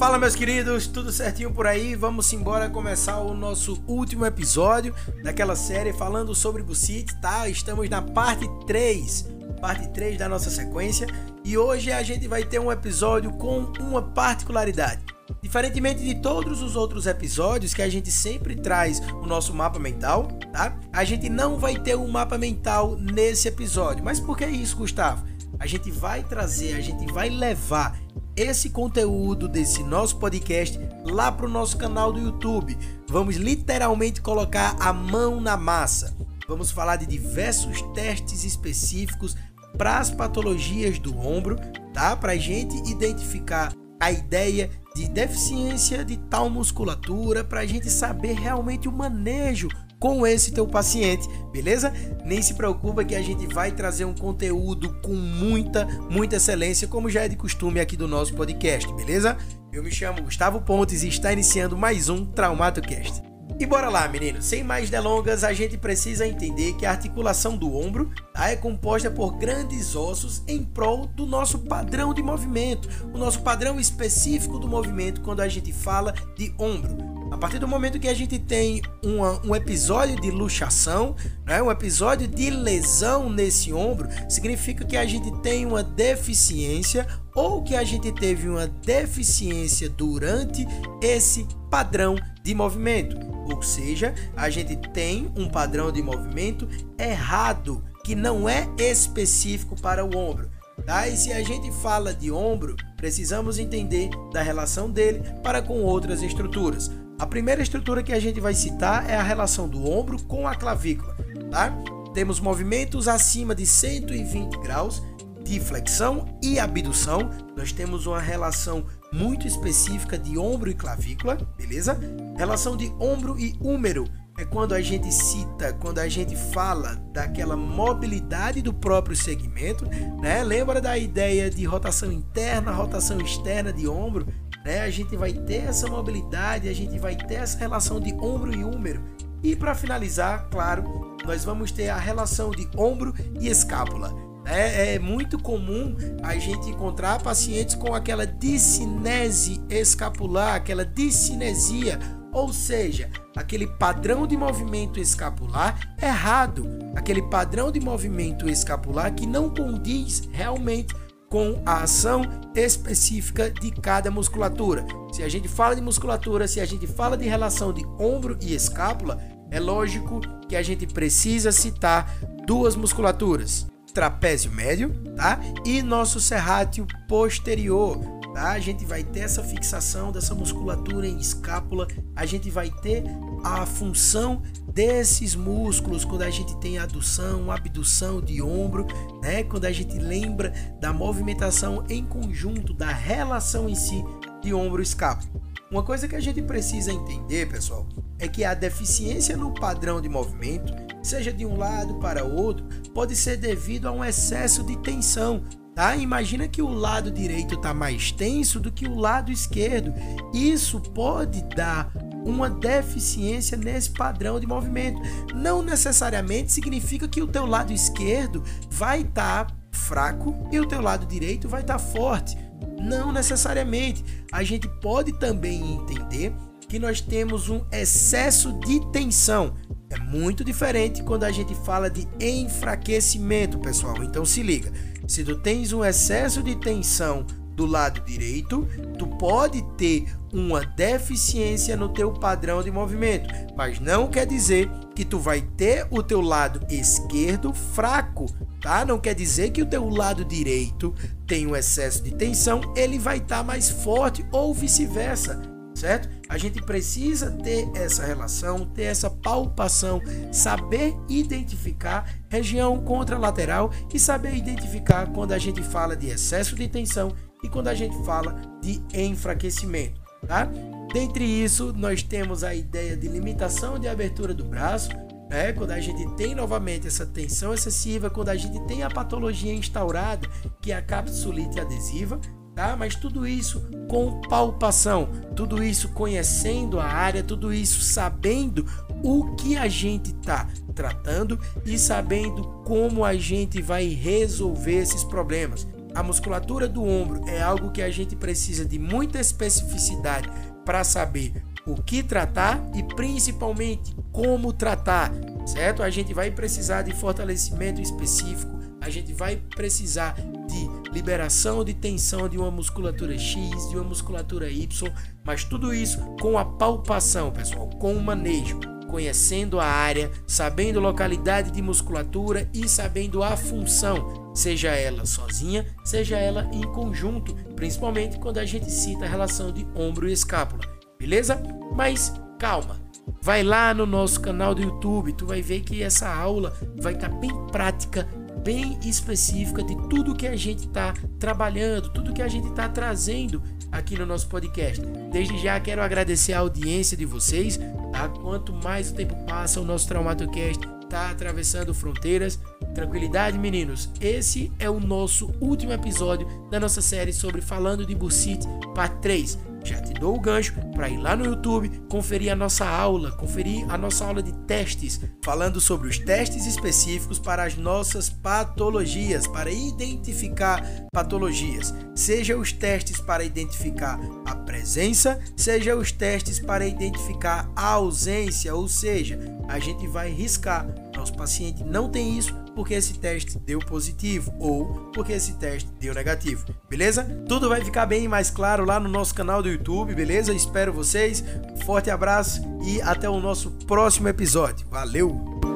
Fala meus queridos, tudo certinho por aí? Vamos embora começar o nosso último episódio daquela série falando sobre Bucite, tá? Estamos na parte 3, parte 3 da nossa sequência, e hoje a gente vai ter um episódio com uma particularidade. Diferentemente de todos os outros episódios que a gente sempre traz o nosso mapa mental, tá? A gente não vai ter um mapa mental nesse episódio. Mas por que isso, Gustavo? A gente vai trazer, a gente vai levar esse conteúdo desse nosso podcast lá para o nosso canal do YouTube. Vamos literalmente colocar a mão na massa. Vamos falar de diversos testes específicos para as patologias do ombro, tá? Para a gente identificar a ideia de deficiência de tal musculatura, para a gente saber realmente o manejo com esse teu paciente, beleza? Nem se preocupa que a gente vai trazer um conteúdo com muita, muita excelência, como já é de costume aqui do nosso podcast, beleza? Eu me chamo Gustavo Pontes e está iniciando mais um TraumatoCast. E bora lá, menino. Sem mais delongas, a gente precisa entender que a articulação do ombro é composta por grandes ossos em prol do nosso padrão de movimento, o nosso padrão específico do movimento quando a gente fala de ombro. A partir do momento que a gente tem uma, um episódio de luxação, né, um episódio de lesão nesse ombro, significa que a gente tem uma deficiência ou que a gente teve uma deficiência durante esse padrão de movimento. Ou seja, a gente tem um padrão de movimento errado, que não é específico para o ombro. Tá? E se a gente fala de ombro, precisamos entender da relação dele para com outras estruturas. A primeira estrutura que a gente vai citar é a relação do ombro com a clavícula, tá? Temos movimentos acima de 120 graus de flexão e abdução. Nós temos uma relação muito específica de ombro e clavícula, beleza? Relação de ombro e húmero é quando a gente cita, quando a gente fala daquela mobilidade do próprio segmento, né? Lembra da ideia de rotação interna, rotação externa de ombro? né? A gente vai ter essa mobilidade, a gente vai ter essa relação de ombro e húmero. E para finalizar, claro, nós vamos ter a relação de ombro e escápula. É, é, muito comum a gente encontrar pacientes com aquela discinese escapular, aquela discinesia, ou seja, aquele padrão de movimento escapular errado, aquele padrão de movimento escapular que não condiz realmente com a ação específica de cada musculatura. Se a gente fala de musculatura, se a gente fala de relação de ombro e escápula, é lógico que a gente precisa citar duas musculaturas: trapézio médio, tá? E nosso serrátil posterior, tá? A gente vai ter essa fixação dessa musculatura em escápula, a gente vai ter a função desses músculos quando a gente tem adução, abdução de ombro, né? Quando a gente lembra da movimentação em conjunto, da relação em si de ombro escápula. Uma coisa que a gente precisa entender, pessoal, é que a deficiência no padrão de movimento, seja de um lado para outro, pode ser devido a um excesso de tensão Tá? Imagina que o lado direito está mais tenso do que o lado esquerdo. Isso pode dar uma deficiência nesse padrão de movimento. Não necessariamente significa que o teu lado esquerdo vai estar tá fraco e o teu lado direito vai estar tá forte. Não necessariamente. A gente pode também entender que nós temos um excesso de tensão. É muito diferente quando a gente fala de enfraquecimento, pessoal. Então se liga. Se tu tens um excesso de tensão do lado direito, tu pode ter uma deficiência no teu padrão de movimento, mas não quer dizer que tu vai ter o teu lado esquerdo fraco, tá? Não quer dizer que o teu lado direito tem um excesso de tensão, ele vai estar tá mais forte ou vice-versa, certo? A gente precisa ter essa relação, ter essa palpação, saber identificar região contralateral e saber identificar quando a gente fala de excesso de tensão e quando a gente fala de enfraquecimento, tá? Dentre isso, nós temos a ideia de limitação de abertura do braço, né? Quando a gente tem novamente essa tensão excessiva, quando a gente tem a patologia instaurada, que é a capsulite adesiva, tá? Mas tudo isso com palpação, tudo isso conhecendo a área, tudo isso sabendo o que a gente está tratando e sabendo como a gente vai resolver esses problemas. a musculatura do ombro é algo que a gente precisa de muita especificidade para saber o que tratar e principalmente como tratar, certo? A gente vai precisar de fortalecimento específico, a gente vai precisar de liberação de tensão de uma musculatura X, de uma musculatura Y, mas tudo isso com a palpação, pessoal, com o manejo, conhecendo a área, sabendo localidade de musculatura e sabendo a função, seja ela sozinha, seja ela em conjunto, principalmente quando a gente cita a relação de ombro e escápula, beleza? Mas calma, vai lá no nosso canal do YouTube, tu vai ver que essa aula vai estar tá bem prática, bem específica de tudo que a gente está trabalhando, tudo que a gente está trazendo aqui no nosso podcast. Desde já quero agradecer a audiência de vocês. Tá? Quanto mais o tempo passa, o nosso Traumatocast está atravessando fronteiras. Tranquilidade, meninos. Esse é o nosso último episódio da nossa série sobre falando de Bursite, parte 3 já te dou o gancho para ir lá no YouTube conferir a nossa aula, conferir a nossa aula de testes, falando sobre os testes específicos para as nossas patologias, para identificar patologias, seja os testes para identificar a presença, seja os testes para identificar a ausência, ou seja, a gente vai riscar. Nosso paciente não tem isso, porque esse teste deu positivo ou porque esse teste deu negativo, beleza? Tudo vai ficar bem mais claro lá no nosso canal do YouTube, beleza? Espero vocês. Forte abraço e até o nosso próximo episódio. Valeu!